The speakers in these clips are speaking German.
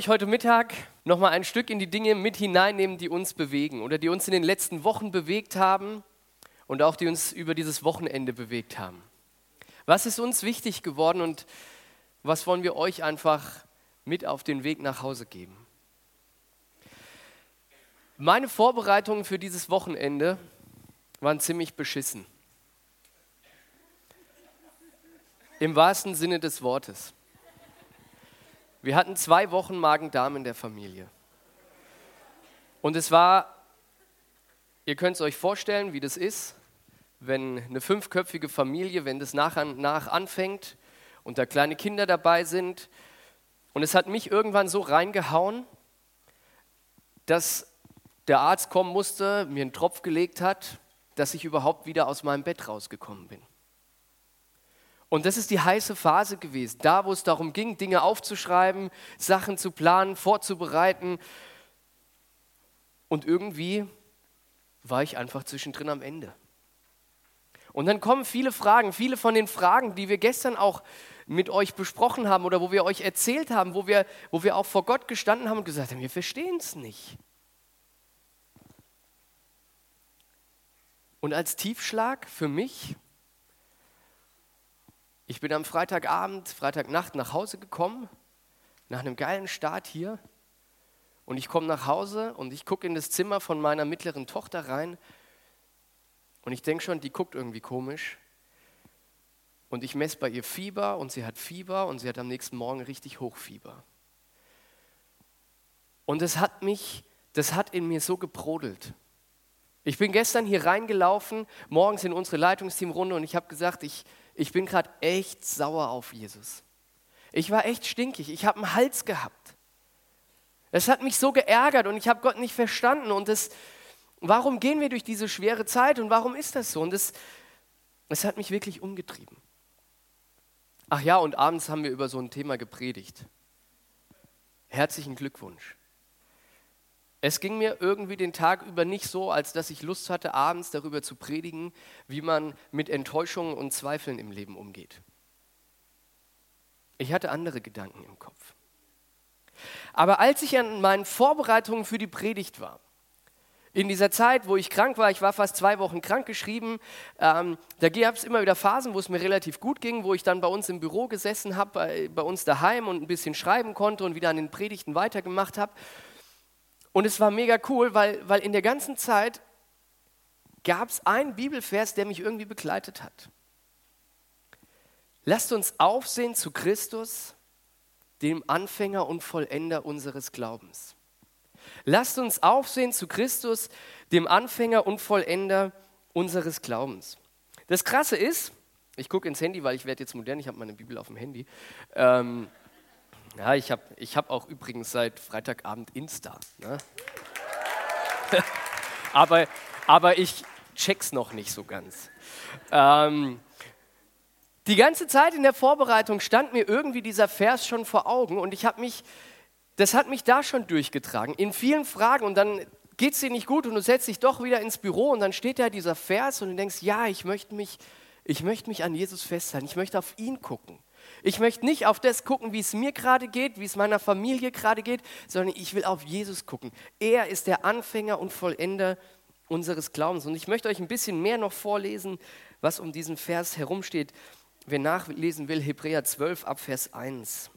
Euch heute Mittag nochmal ein Stück in die Dinge mit hineinnehmen, die uns bewegen oder die uns in den letzten Wochen bewegt haben und auch die uns über dieses Wochenende bewegt haben. Was ist uns wichtig geworden und was wollen wir euch einfach mit auf den Weg nach Hause geben? Meine Vorbereitungen für dieses Wochenende waren ziemlich beschissen. Im wahrsten Sinne des Wortes. Wir hatten zwei Wochen Magen-Darm in der Familie. Und es war, ihr könnt es euch vorstellen, wie das ist, wenn eine fünfköpfige Familie, wenn das nach und nach anfängt und da kleine Kinder dabei sind. Und es hat mich irgendwann so reingehauen, dass der Arzt kommen musste, mir einen Tropf gelegt hat, dass ich überhaupt wieder aus meinem Bett rausgekommen bin. Und das ist die heiße Phase gewesen, da wo es darum ging, Dinge aufzuschreiben, Sachen zu planen, vorzubereiten. Und irgendwie war ich einfach zwischendrin am Ende. Und dann kommen viele Fragen, viele von den Fragen, die wir gestern auch mit euch besprochen haben oder wo wir euch erzählt haben, wo wir, wo wir auch vor Gott gestanden haben und gesagt haben, wir verstehen es nicht. Und als Tiefschlag für mich ich bin am Freitagabend, Freitagnacht nach Hause gekommen, nach einem geilen Start hier. Und ich komme nach Hause und ich gucke in das Zimmer von meiner mittleren Tochter rein. Und ich denke schon, die guckt irgendwie komisch. Und ich messe bei ihr Fieber und sie hat Fieber und sie hat am nächsten Morgen richtig Hochfieber. Und es hat mich, das hat in mir so gebrodelt. Ich bin gestern hier reingelaufen, morgens in unsere Leitungsteamrunde und ich habe gesagt, ich, ich bin gerade echt sauer auf Jesus. Ich war echt stinkig, ich habe einen Hals gehabt. Es hat mich so geärgert und ich habe Gott nicht verstanden. Und das, warum gehen wir durch diese schwere Zeit und warum ist das so? Und das, das hat mich wirklich umgetrieben. Ach ja, und abends haben wir über so ein Thema gepredigt. Herzlichen Glückwunsch. Es ging mir irgendwie den Tag über nicht so, als dass ich Lust hatte, abends darüber zu predigen, wie man mit Enttäuschungen und Zweifeln im Leben umgeht. Ich hatte andere Gedanken im Kopf. Aber als ich an meinen Vorbereitungen für die Predigt war, in dieser Zeit, wo ich krank war, ich war fast zwei Wochen krank geschrieben, ähm, da gab es immer wieder Phasen, wo es mir relativ gut ging, wo ich dann bei uns im Büro gesessen habe, bei, bei uns daheim und ein bisschen schreiben konnte und wieder an den Predigten weitergemacht habe. Und es war mega cool, weil, weil in der ganzen Zeit gab es einen Bibelvers, der mich irgendwie begleitet hat. Lasst uns aufsehen zu Christus, dem Anfänger und Vollender unseres Glaubens. Lasst uns aufsehen zu Christus, dem Anfänger und Vollender unseres Glaubens. Das Krasse ist, ich gucke ins Handy, weil ich werde jetzt modern, ich habe meine Bibel auf dem Handy. Ähm, ja, ich habe ich hab auch übrigens seit Freitagabend Insta. Ne? aber, aber ich check's noch nicht so ganz. Ähm, die ganze Zeit in der Vorbereitung stand mir irgendwie dieser Vers schon vor Augen und ich habe mich, das hat mich da schon durchgetragen, in vielen Fragen und dann geht es dir nicht gut und du setzt dich doch wieder ins Büro und dann steht da dieser Vers und du denkst, ja, ich möchte mich, ich möchte mich an Jesus festhalten, ich möchte auf ihn gucken. Ich möchte nicht auf das gucken, wie es mir gerade geht, wie es meiner Familie gerade geht, sondern ich will auf Jesus gucken. Er ist der Anfänger und Vollender unseres Glaubens. Und ich möchte euch ein bisschen mehr noch vorlesen, was um diesen Vers herumsteht. Wer nachlesen will, Hebräer 12 ab Vers 1.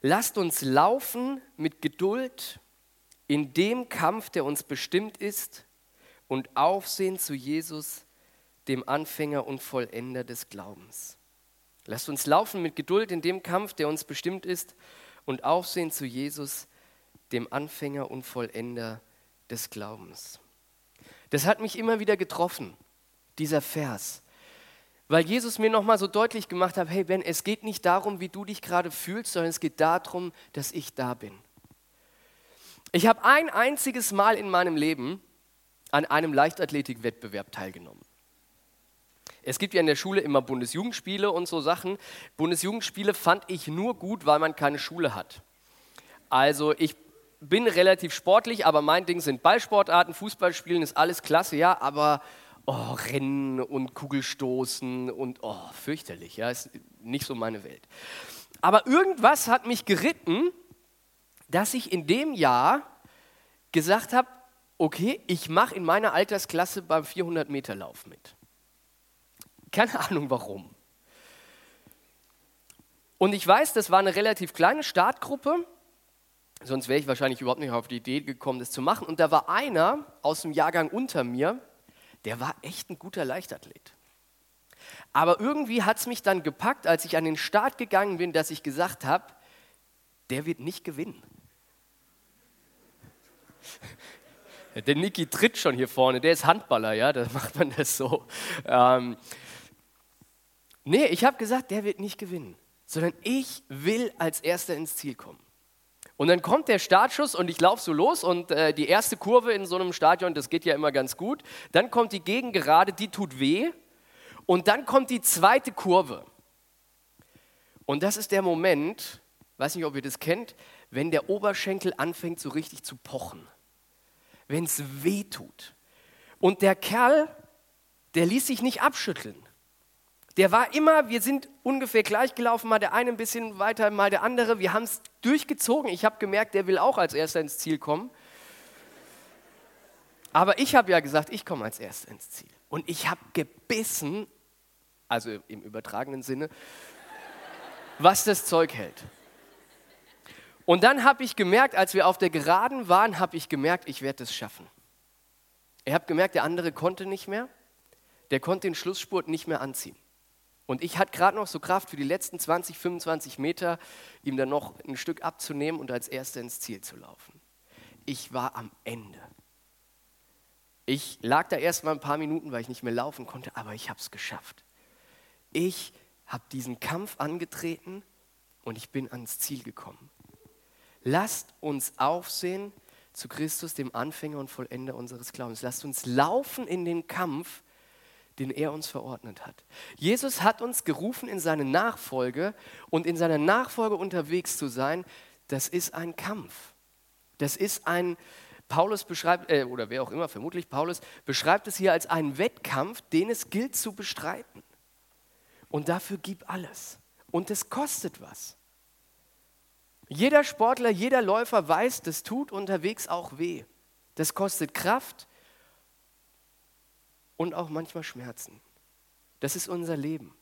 Lasst uns laufen mit Geduld in dem Kampf, der uns bestimmt ist, und aufsehen zu Jesus, dem Anfänger und Vollender des Glaubens. Lasst uns laufen mit Geduld in dem Kampf, der uns bestimmt ist, und aufsehen zu Jesus, dem Anfänger und Vollender des Glaubens. Das hat mich immer wieder getroffen, dieser Vers, weil Jesus mir nochmal so deutlich gemacht hat, hey Ben, es geht nicht darum, wie du dich gerade fühlst, sondern es geht darum, dass ich da bin. Ich habe ein einziges Mal in meinem Leben an einem Leichtathletikwettbewerb teilgenommen. Es gibt ja in der Schule immer Bundesjugendspiele und so Sachen. Bundesjugendspiele fand ich nur gut, weil man keine Schule hat. Also ich bin relativ sportlich, aber mein Ding sind Ballsportarten, Fußballspielen ist alles klasse, ja, aber oh, Rennen und Kugelstoßen und oh, fürchterlich, ja, ist nicht so meine Welt. Aber irgendwas hat mich geritten, dass ich in dem Jahr gesagt habe, okay, ich mache in meiner Altersklasse beim 400 Meter Lauf mit. Keine Ahnung warum. Und ich weiß, das war eine relativ kleine Startgruppe, sonst wäre ich wahrscheinlich überhaupt nicht auf die Idee gekommen, das zu machen. Und da war einer aus dem Jahrgang unter mir, der war echt ein guter Leichtathlet. Aber irgendwie hat es mich dann gepackt, als ich an den Start gegangen bin, dass ich gesagt habe, der wird nicht gewinnen. Der Niki tritt schon hier vorne, der ist Handballer, ja, da macht man das so. Ähm, Nee, ich habe gesagt, der wird nicht gewinnen, sondern ich will als Erster ins Ziel kommen. Und dann kommt der Startschuss und ich laufe so los und äh, die erste Kurve in so einem Stadion, das geht ja immer ganz gut. Dann kommt die Gegengerade, die tut weh. Und dann kommt die zweite Kurve. Und das ist der Moment, weiß nicht, ob ihr das kennt, wenn der Oberschenkel anfängt so richtig zu pochen. Wenn es weh tut. Und der Kerl, der ließ sich nicht abschütteln. Der war immer, wir sind ungefähr gleich gelaufen, mal der eine ein bisschen weiter, mal der andere. Wir haben es durchgezogen. Ich habe gemerkt, der will auch als Erster ins Ziel kommen. Aber ich habe ja gesagt, ich komme als Erster ins Ziel. Und ich habe gebissen, also im übertragenen Sinne, was das Zeug hält. Und dann habe ich gemerkt, als wir auf der Geraden waren, habe ich gemerkt, ich werde es schaffen. Ich habe gemerkt, der andere konnte nicht mehr. Der konnte den Schlussspurt nicht mehr anziehen. Und ich hatte gerade noch so Kraft für die letzten 20, 25 Meter, ihm dann noch ein Stück abzunehmen und als Erster ins Ziel zu laufen. Ich war am Ende. Ich lag da erst mal ein paar Minuten, weil ich nicht mehr laufen konnte, aber ich habe es geschafft. Ich habe diesen Kampf angetreten und ich bin ans Ziel gekommen. Lasst uns aufsehen zu Christus, dem Anfänger und Vollender unseres Glaubens. Lasst uns laufen in den Kampf, den er uns verordnet hat. Jesus hat uns gerufen, in seine Nachfolge und in seiner Nachfolge unterwegs zu sein. Das ist ein Kampf. Das ist ein, Paulus beschreibt, äh, oder wer auch immer, vermutlich Paulus, beschreibt es hier als einen Wettkampf, den es gilt zu bestreiten. Und dafür gib alles. Und es kostet was. Jeder Sportler, jeder Läufer weiß, das tut unterwegs auch weh. Das kostet Kraft, und auch manchmal Schmerzen. Das ist unser Leben.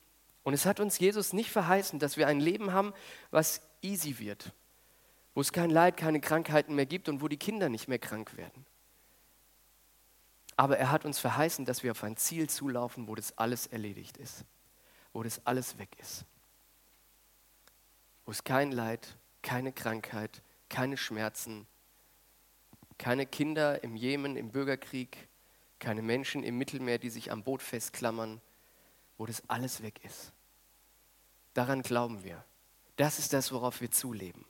Und es hat uns Jesus nicht verheißen, dass wir ein Leben haben, was easy wird, wo es kein Leid, keine Krankheiten mehr gibt und wo die Kinder nicht mehr krank werden. Aber er hat uns verheißen, dass wir auf ein Ziel zulaufen, wo das alles erledigt ist, wo das alles weg ist. Wo es kein Leid, keine Krankheit, keine Schmerzen, keine Kinder im Jemen, im Bürgerkrieg, keine Menschen im Mittelmeer, die sich am Boot festklammern, wo das alles weg ist. Daran glauben wir. Das ist das, worauf wir zuleben.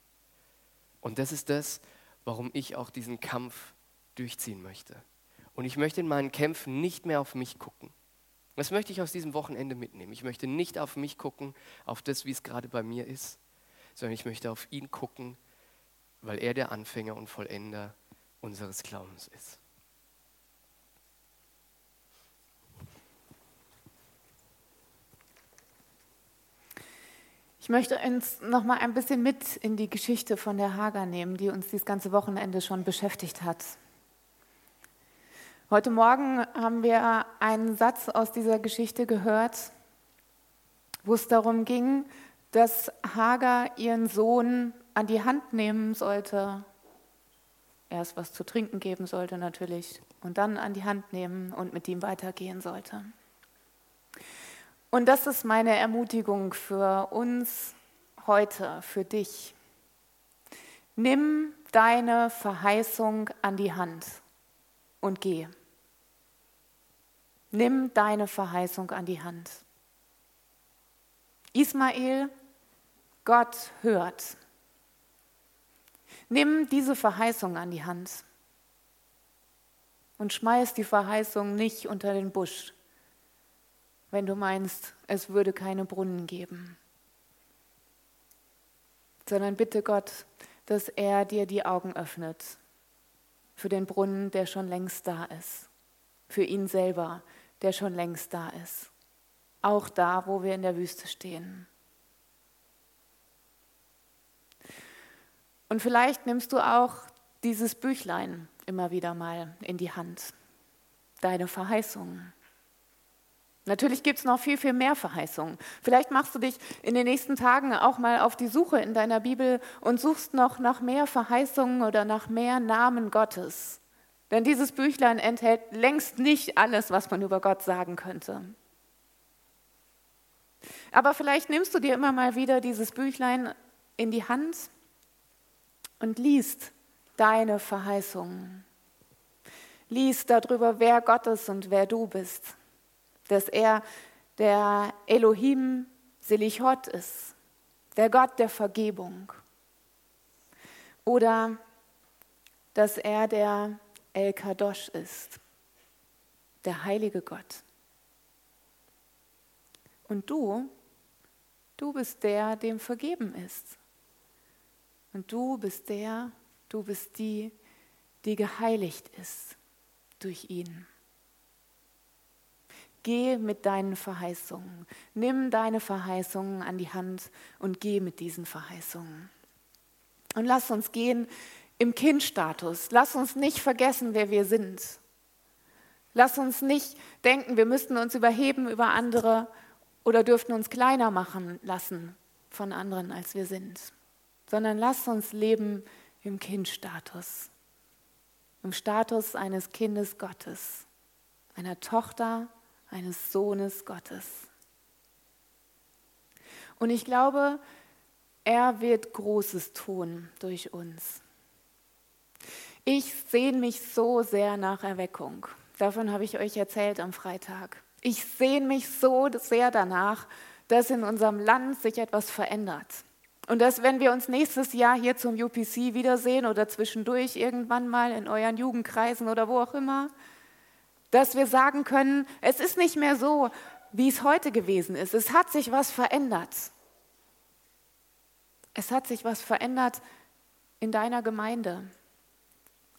Und das ist das, warum ich auch diesen Kampf durchziehen möchte. Und ich möchte in meinen Kämpfen nicht mehr auf mich gucken. Das möchte ich aus diesem Wochenende mitnehmen. Ich möchte nicht auf mich gucken, auf das, wie es gerade bei mir ist, sondern ich möchte auf ihn gucken, weil er der Anfänger und Vollender unseres Glaubens ist. Ich möchte uns noch mal ein bisschen mit in die Geschichte von der Hager nehmen, die uns dieses ganze Wochenende schon beschäftigt hat. Heute Morgen haben wir einen Satz aus dieser Geschichte gehört, wo es darum ging, dass Hager ihren Sohn an die Hand nehmen sollte. Erst was zu trinken geben sollte natürlich und dann an die Hand nehmen und mit ihm weitergehen sollte. Und das ist meine Ermutigung für uns heute, für dich. Nimm deine Verheißung an die Hand und geh. Nimm deine Verheißung an die Hand Ismael, Gott hört. Nimm diese Verheißung an die Hand und schmeiß die Verheißung nicht unter den Busch, wenn du meinst, es würde keine Brunnen geben, sondern bitte Gott, dass er dir die Augen öffnet für den Brunnen, der schon längst da ist, für ihn selber, der schon längst da ist, auch da, wo wir in der Wüste stehen. Und vielleicht nimmst du auch dieses Büchlein immer wieder mal in die Hand, deine Verheißungen. Natürlich gibt es noch viel, viel mehr Verheißungen. Vielleicht machst du dich in den nächsten Tagen auch mal auf die Suche in deiner Bibel und suchst noch nach mehr Verheißungen oder nach mehr Namen Gottes. Denn dieses Büchlein enthält längst nicht alles, was man über Gott sagen könnte. Aber vielleicht nimmst du dir immer mal wieder dieses Büchlein in die Hand und liest deine Verheißungen. Liest darüber, wer Gott ist und wer du bist. Dass er der Elohim Selichot ist, der Gott der Vergebung. Oder dass er der El Kadosh ist, der heilige Gott. Und du, du bist der, dem vergeben ist. Und du bist der, du bist die, die geheiligt ist durch ihn. Geh mit deinen Verheißungen. Nimm deine Verheißungen an die Hand und geh mit diesen Verheißungen. Und lass uns gehen im Kindstatus. Lass uns nicht vergessen, wer wir sind. Lass uns nicht denken, wir müssten uns überheben über andere oder dürften uns kleiner machen lassen von anderen, als wir sind sondern lasst uns leben im Kindstatus, im Status eines Kindes Gottes, einer Tochter, eines Sohnes Gottes. Und ich glaube, er wird Großes tun durch uns. Ich sehne mich so sehr nach Erweckung. Davon habe ich euch erzählt am Freitag. Ich sehne mich so sehr danach, dass in unserem Land sich etwas verändert. Und dass, wenn wir uns nächstes Jahr hier zum UPC wiedersehen oder zwischendurch irgendwann mal in euren Jugendkreisen oder wo auch immer, dass wir sagen können, es ist nicht mehr so, wie es heute gewesen ist. Es hat sich was verändert. Es hat sich was verändert in deiner Gemeinde,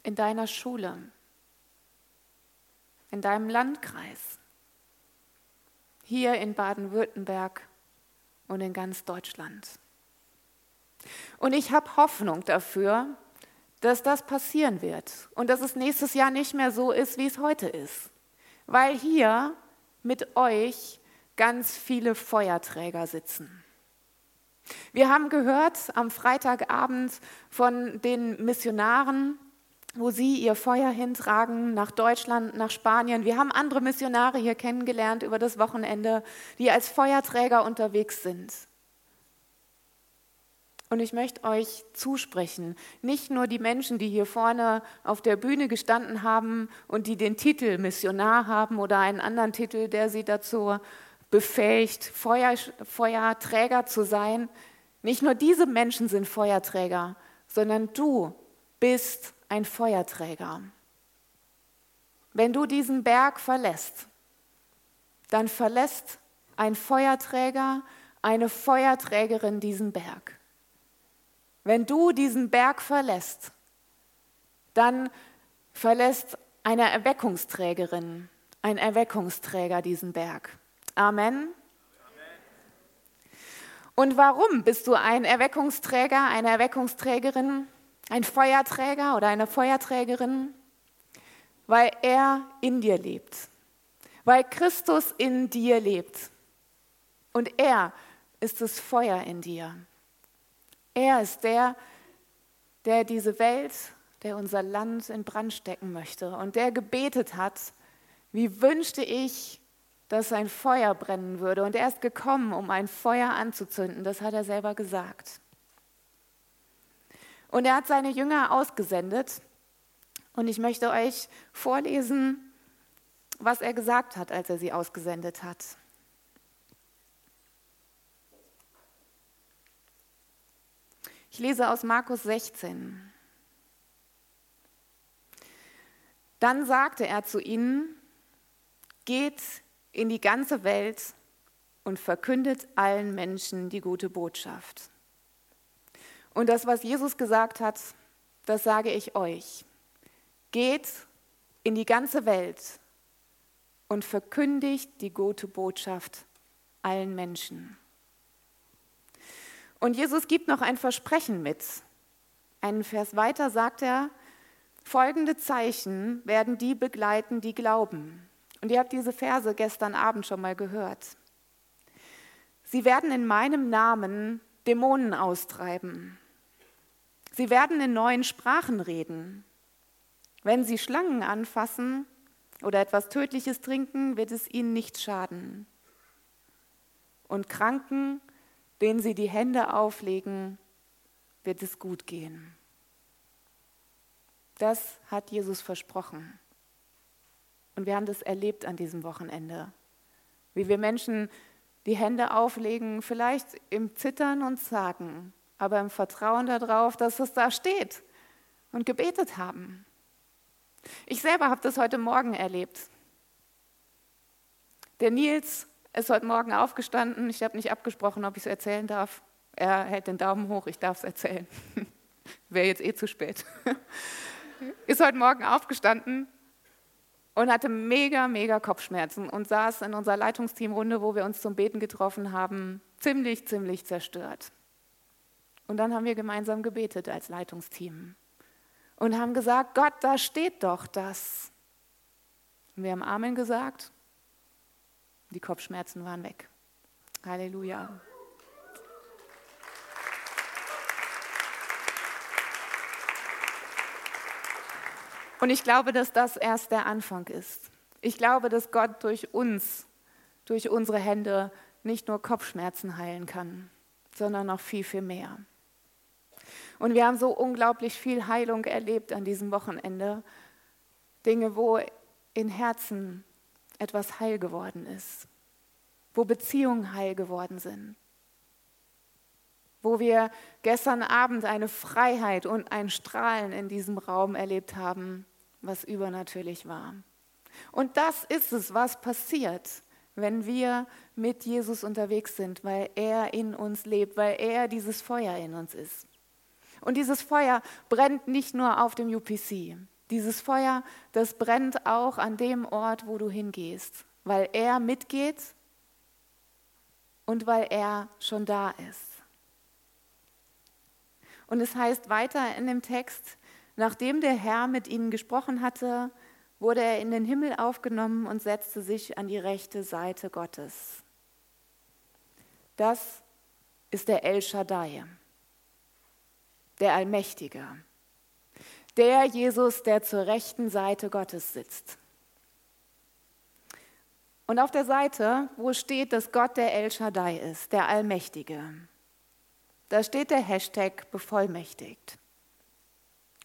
in deiner Schule, in deinem Landkreis, hier in Baden-Württemberg und in ganz Deutschland. Und ich habe Hoffnung dafür, dass das passieren wird und dass es nächstes Jahr nicht mehr so ist, wie es heute ist. Weil hier mit euch ganz viele Feuerträger sitzen. Wir haben gehört am Freitagabend von den Missionaren, wo sie ihr Feuer hintragen nach Deutschland, nach Spanien. Wir haben andere Missionare hier kennengelernt über das Wochenende, die als Feuerträger unterwegs sind. Und ich möchte euch zusprechen, nicht nur die Menschen, die hier vorne auf der Bühne gestanden haben und die den Titel Missionar haben oder einen anderen Titel, der sie dazu befähigt, Feuer, Feuerträger zu sein. Nicht nur diese Menschen sind Feuerträger, sondern du bist ein Feuerträger. Wenn du diesen Berg verlässt, dann verlässt ein Feuerträger, eine Feuerträgerin diesen Berg. Wenn du diesen Berg verlässt, dann verlässt eine Erweckungsträgerin, ein Erweckungsträger diesen Berg. Amen. Und warum bist du ein Erweckungsträger, eine Erweckungsträgerin, ein Feuerträger oder eine Feuerträgerin? Weil er in dir lebt, weil Christus in dir lebt und er ist das Feuer in dir. Er ist der, der diese Welt, der unser Land in Brand stecken möchte und der gebetet hat, wie wünschte ich, dass ein Feuer brennen würde. Und er ist gekommen, um ein Feuer anzuzünden. Das hat er selber gesagt. Und er hat seine Jünger ausgesendet. Und ich möchte euch vorlesen, was er gesagt hat, als er sie ausgesendet hat. Ich lese aus Markus 16. Dann sagte er zu ihnen, geht in die ganze Welt und verkündet allen Menschen die gute Botschaft. Und das, was Jesus gesagt hat, das sage ich euch. Geht in die ganze Welt und verkündigt die gute Botschaft allen Menschen. Und Jesus gibt noch ein Versprechen mit. Einen Vers weiter sagt er, folgende Zeichen werden die begleiten, die glauben. Und ihr habt diese Verse gestern Abend schon mal gehört. Sie werden in meinem Namen Dämonen austreiben. Sie werden in neuen Sprachen reden. Wenn sie Schlangen anfassen oder etwas Tödliches trinken, wird es ihnen nichts schaden. Und Kranken, denen sie die Hände auflegen, wird es gut gehen. Das hat Jesus versprochen. Und wir haben das erlebt an diesem Wochenende, wie wir Menschen die Hände auflegen, vielleicht im Zittern und Zagen, aber im Vertrauen darauf, dass es da steht und gebetet haben. Ich selber habe das heute Morgen erlebt. Der Nils ist heute Morgen aufgestanden. Ich habe nicht abgesprochen, ob ich es erzählen darf. Er hält den Daumen hoch, ich darf es erzählen. Wäre jetzt eh zu spät. ist heute Morgen aufgestanden und hatte mega, mega Kopfschmerzen und saß in unserer Leitungsteamrunde, wo wir uns zum Beten getroffen haben, ziemlich, ziemlich zerstört. Und dann haben wir gemeinsam gebetet als Leitungsteam und haben gesagt, Gott, da steht doch das. Und wir haben Amen gesagt, die Kopfschmerzen waren weg. Halleluja. Und ich glaube, dass das erst der Anfang ist. Ich glaube, dass Gott durch uns, durch unsere Hände nicht nur Kopfschmerzen heilen kann, sondern noch viel, viel mehr. Und wir haben so unglaublich viel Heilung erlebt an diesem Wochenende. Dinge, wo in Herzen etwas heil geworden ist, wo Beziehungen heil geworden sind, wo wir gestern Abend eine Freiheit und ein Strahlen in diesem Raum erlebt haben, was übernatürlich war. Und das ist es, was passiert, wenn wir mit Jesus unterwegs sind, weil er in uns lebt, weil er dieses Feuer in uns ist. Und dieses Feuer brennt nicht nur auf dem UPC. Dieses Feuer, das brennt auch an dem Ort, wo du hingehst, weil er mitgeht und weil er schon da ist. Und es heißt weiter in dem Text, Nachdem der Herr mit ihnen gesprochen hatte, wurde er in den Himmel aufgenommen und setzte sich an die rechte Seite Gottes. Das ist der El Shaddai, der Allmächtige, der Jesus, der zur rechten Seite Gottes sitzt. Und auf der Seite, wo steht, dass Gott der El Shaddai ist, der Allmächtige, da steht der Hashtag bevollmächtigt.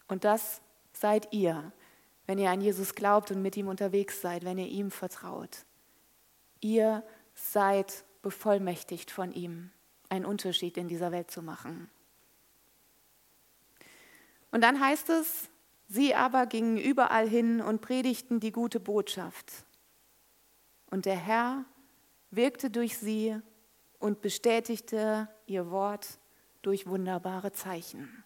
Und das seid ihr, wenn ihr an Jesus glaubt und mit ihm unterwegs seid, wenn ihr ihm vertraut. Ihr seid bevollmächtigt von ihm, einen Unterschied in dieser Welt zu machen. Und dann heißt es, sie aber gingen überall hin und predigten die gute Botschaft. Und der Herr wirkte durch sie und bestätigte ihr Wort durch wunderbare Zeichen.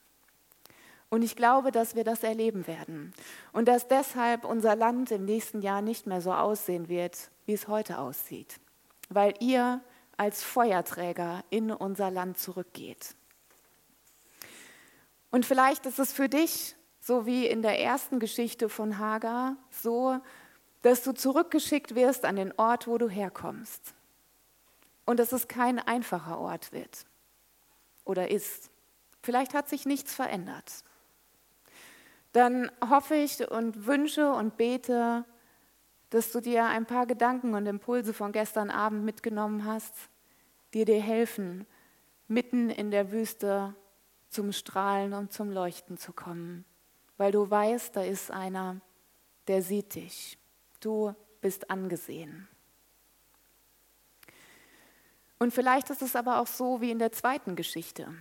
Und ich glaube, dass wir das erleben werden. Und dass deshalb unser Land im nächsten Jahr nicht mehr so aussehen wird, wie es heute aussieht. Weil ihr als Feuerträger in unser Land zurückgeht. Und vielleicht ist es für dich, so wie in der ersten Geschichte von Hagar, so, dass du zurückgeschickt wirst an den Ort, wo du herkommst. Und dass es kein einfacher Ort wird oder ist. Vielleicht hat sich nichts verändert dann hoffe ich und wünsche und bete, dass du dir ein paar Gedanken und Impulse von gestern Abend mitgenommen hast, die dir helfen, mitten in der Wüste zum Strahlen und zum Leuchten zu kommen, weil du weißt, da ist einer, der sieht dich. Du bist angesehen. Und vielleicht ist es aber auch so wie in der zweiten Geschichte.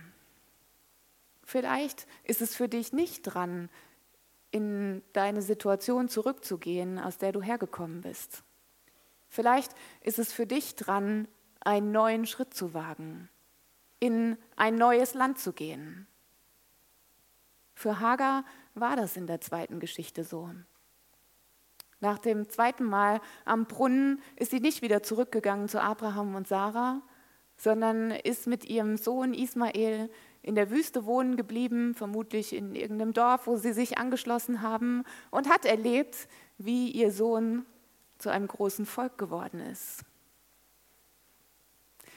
Vielleicht ist es für dich nicht dran, in deine Situation zurückzugehen, aus der du hergekommen bist. Vielleicht ist es für dich dran, einen neuen Schritt zu wagen, in ein neues Land zu gehen. Für Hagar war das in der zweiten Geschichte so. Nach dem zweiten Mal am Brunnen ist sie nicht wieder zurückgegangen zu Abraham und Sarah, sondern ist mit ihrem Sohn Ismael in der Wüste wohnen geblieben, vermutlich in irgendeinem Dorf, wo sie sich angeschlossen haben und hat erlebt, wie ihr Sohn zu einem großen Volk geworden ist.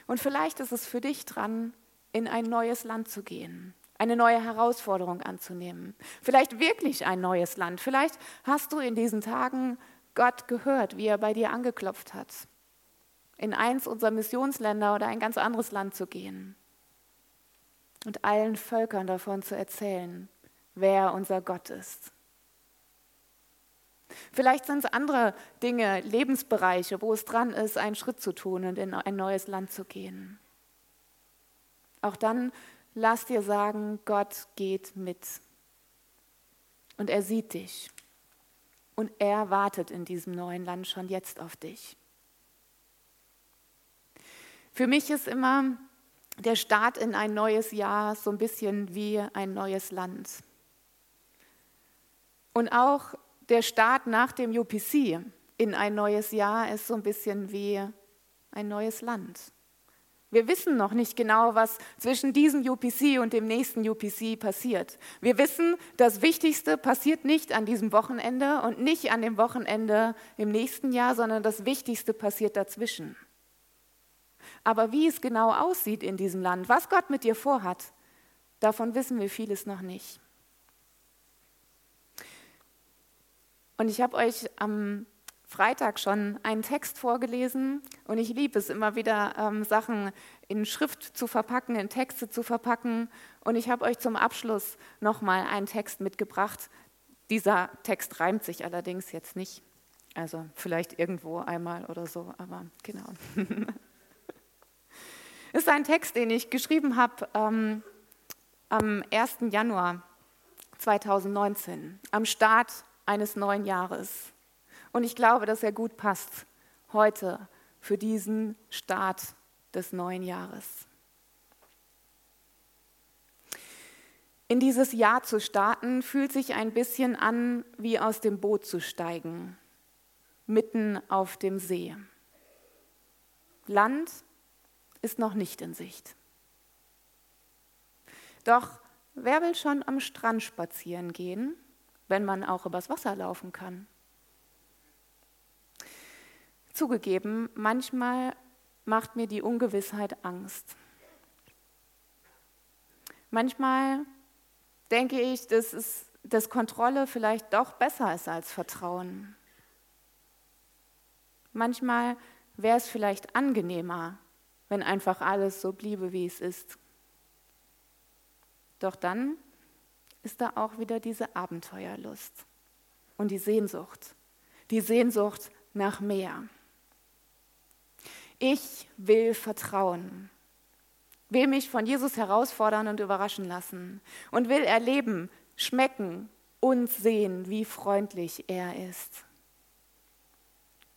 Und vielleicht ist es für dich dran, in ein neues Land zu gehen, eine neue Herausforderung anzunehmen. Vielleicht wirklich ein neues Land. Vielleicht hast du in diesen Tagen Gott gehört, wie er bei dir angeklopft hat, in eins unserer Missionsländer oder ein ganz anderes Land zu gehen und allen Völkern davon zu erzählen, wer unser Gott ist. Vielleicht sind es andere Dinge, Lebensbereiche, wo es dran ist, einen Schritt zu tun und in ein neues Land zu gehen. Auch dann lass dir sagen, Gott geht mit. Und er sieht dich. Und er wartet in diesem neuen Land schon jetzt auf dich. Für mich ist immer der Start in ein neues Jahr so ein bisschen wie ein neues Land. Und auch der Start nach dem UPC in ein neues Jahr ist so ein bisschen wie ein neues Land. Wir wissen noch nicht genau, was zwischen diesem UPC und dem nächsten UPC passiert. Wir wissen, das Wichtigste passiert nicht an diesem Wochenende und nicht an dem Wochenende im nächsten Jahr, sondern das Wichtigste passiert dazwischen. Aber wie es genau aussieht in diesem Land, was Gott mit dir vorhat, davon wissen wir vieles noch nicht. Und ich habe euch am Freitag schon einen Text vorgelesen und ich liebe es immer wieder, ähm, Sachen in Schrift zu verpacken, in Texte zu verpacken. Und ich habe euch zum Abschluss nochmal einen Text mitgebracht. Dieser Text reimt sich allerdings jetzt nicht. Also vielleicht irgendwo einmal oder so, aber genau. ist ein Text, den ich geschrieben habe ähm, am 1. Januar 2019, am Start eines neuen Jahres. Und ich glaube, dass er gut passt heute für diesen Start des neuen Jahres. In dieses Jahr zu starten, fühlt sich ein bisschen an, wie aus dem Boot zu steigen, mitten auf dem See. Land ist noch nicht in Sicht. Doch wer will schon am Strand spazieren gehen wenn man auch übers Wasser laufen kann. Zugegeben, manchmal macht mir die Ungewissheit Angst. Manchmal denke ich, dass, es, dass Kontrolle vielleicht doch besser ist als Vertrauen. Manchmal wäre es vielleicht angenehmer, wenn einfach alles so bliebe, wie es ist. Doch dann ist da auch wieder diese Abenteuerlust und die Sehnsucht, die Sehnsucht nach mehr. Ich will vertrauen, will mich von Jesus herausfordern und überraschen lassen und will erleben, schmecken und sehen, wie freundlich er ist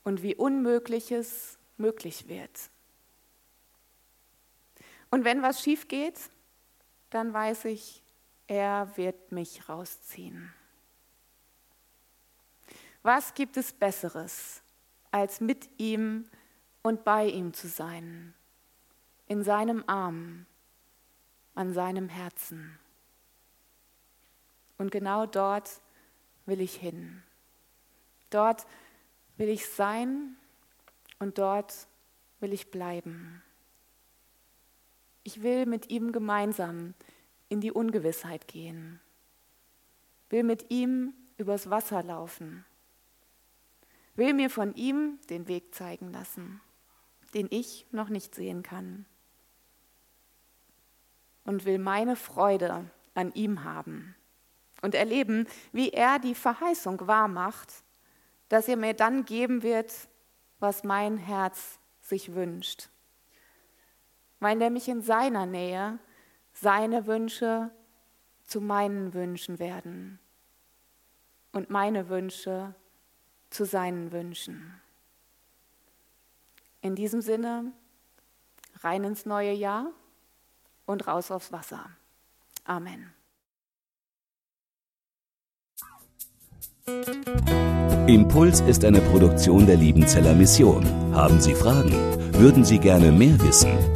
und wie Unmögliches möglich wird. Und wenn was schief geht, dann weiß ich, er wird mich rausziehen. Was gibt es Besseres, als mit ihm und bei ihm zu sein, in seinem Arm, an seinem Herzen? Und genau dort will ich hin. Dort will ich sein und dort will ich bleiben. Ich will mit ihm gemeinsam in die Ungewissheit gehen, will mit ihm übers Wasser laufen, will mir von ihm den Weg zeigen lassen, den ich noch nicht sehen kann. Und will meine Freude an ihm haben und erleben, wie er die Verheißung wahrmacht, dass er mir dann geben wird, was mein Herz sich wünscht, weil nämlich in seiner Nähe seine Wünsche zu meinen Wünschen werden und meine Wünsche zu seinen Wünschen. In diesem Sinne, rein ins neue Jahr und raus aufs Wasser. Amen. Impuls ist eine Produktion der Liebenzeller Mission. Haben Sie Fragen? Würden Sie gerne mehr wissen?